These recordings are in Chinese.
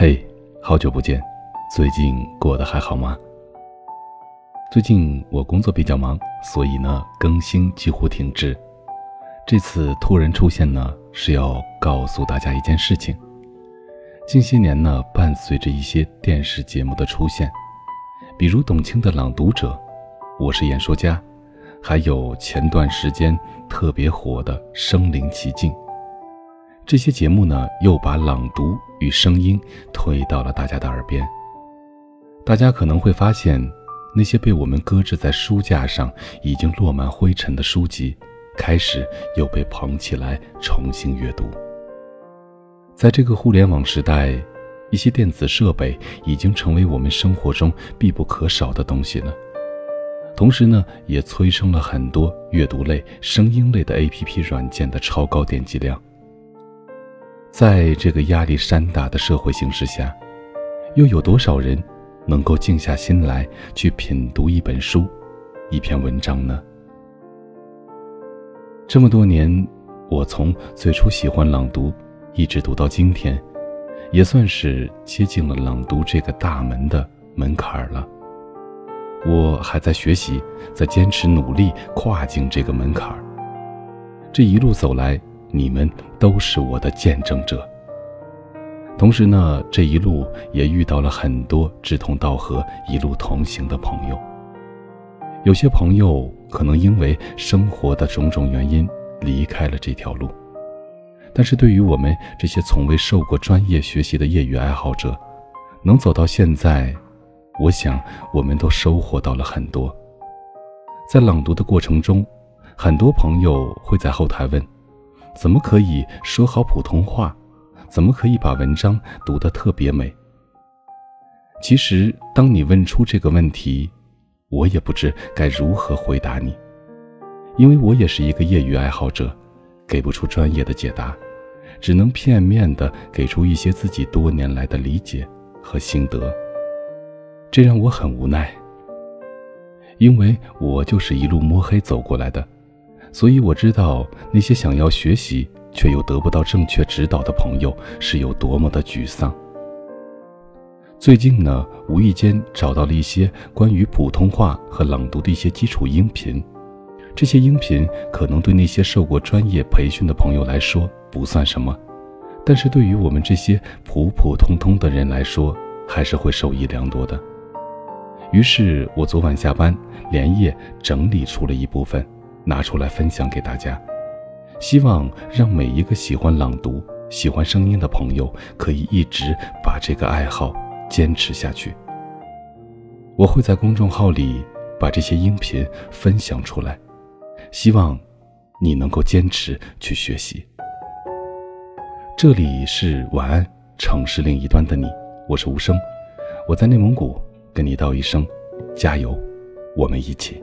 嘿，好久不见，最近过得还好吗？最近我工作比较忙，所以呢更新几乎停滞。这次突然出现呢，是要告诉大家一件事情。近些年呢，伴随着一些电视节目的出现，比如董卿的《朗读者》，我是演说家，还有前段时间特别火的《身临其境》。这些节目呢，又把朗读与声音推到了大家的耳边。大家可能会发现，那些被我们搁置在书架上、已经落满灰尘的书籍，开始又被捧起来重新阅读。在这个互联网时代，一些电子设备已经成为我们生活中必不可少的东西了。同时呢，也催生了很多阅读类、声音类的 APP 软件的超高点击量。在这个压力山大的社会形势下，又有多少人能够静下心来去品读一本书、一篇文章呢？这么多年，我从最初喜欢朗读，一直读到今天，也算是接近了朗读这个大门的门槛了。我还在学习，在坚持努力跨进这个门槛这一路走来。你们都是我的见证者。同时呢，这一路也遇到了很多志同道合、一路同行的朋友。有些朋友可能因为生活的种种原因离开了这条路，但是对于我们这些从未受过专业学习的业余爱好者，能走到现在，我想我们都收获到了很多。在朗读的过程中，很多朋友会在后台问。怎么可以说好普通话？怎么可以把文章读得特别美？其实，当你问出这个问题，我也不知该如何回答你，因为我也是一个业余爱好者，给不出专业的解答，只能片面的给出一些自己多年来的理解和心得。这让我很无奈，因为我就是一路摸黑走过来的。所以我知道那些想要学习却又得不到正确指导的朋友是有多么的沮丧。最近呢，无意间找到了一些关于普通话和朗读的一些基础音频，这些音频可能对那些受过专业培训的朋友来说不算什么，但是对于我们这些普普通通的人来说，还是会受益良多的。于是我昨晚下班连夜整理出了一部分。拿出来分享给大家，希望让每一个喜欢朗读、喜欢声音的朋友可以一直把这个爱好坚持下去。我会在公众号里把这些音频分享出来，希望你能够坚持去学习。这里是晚安城市另一端的你，我是无声，我在内蒙古跟你道一声加油，我们一起。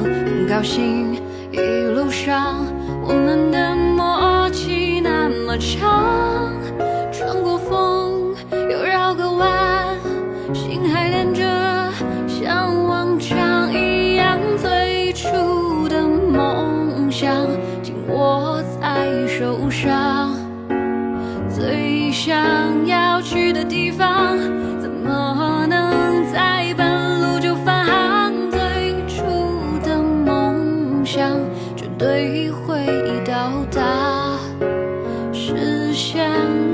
很高兴一路上我们的默契那么长穿过风又绕个弯心还连着像往常一样最初的梦想紧握在手上最想要去的地方。到达实现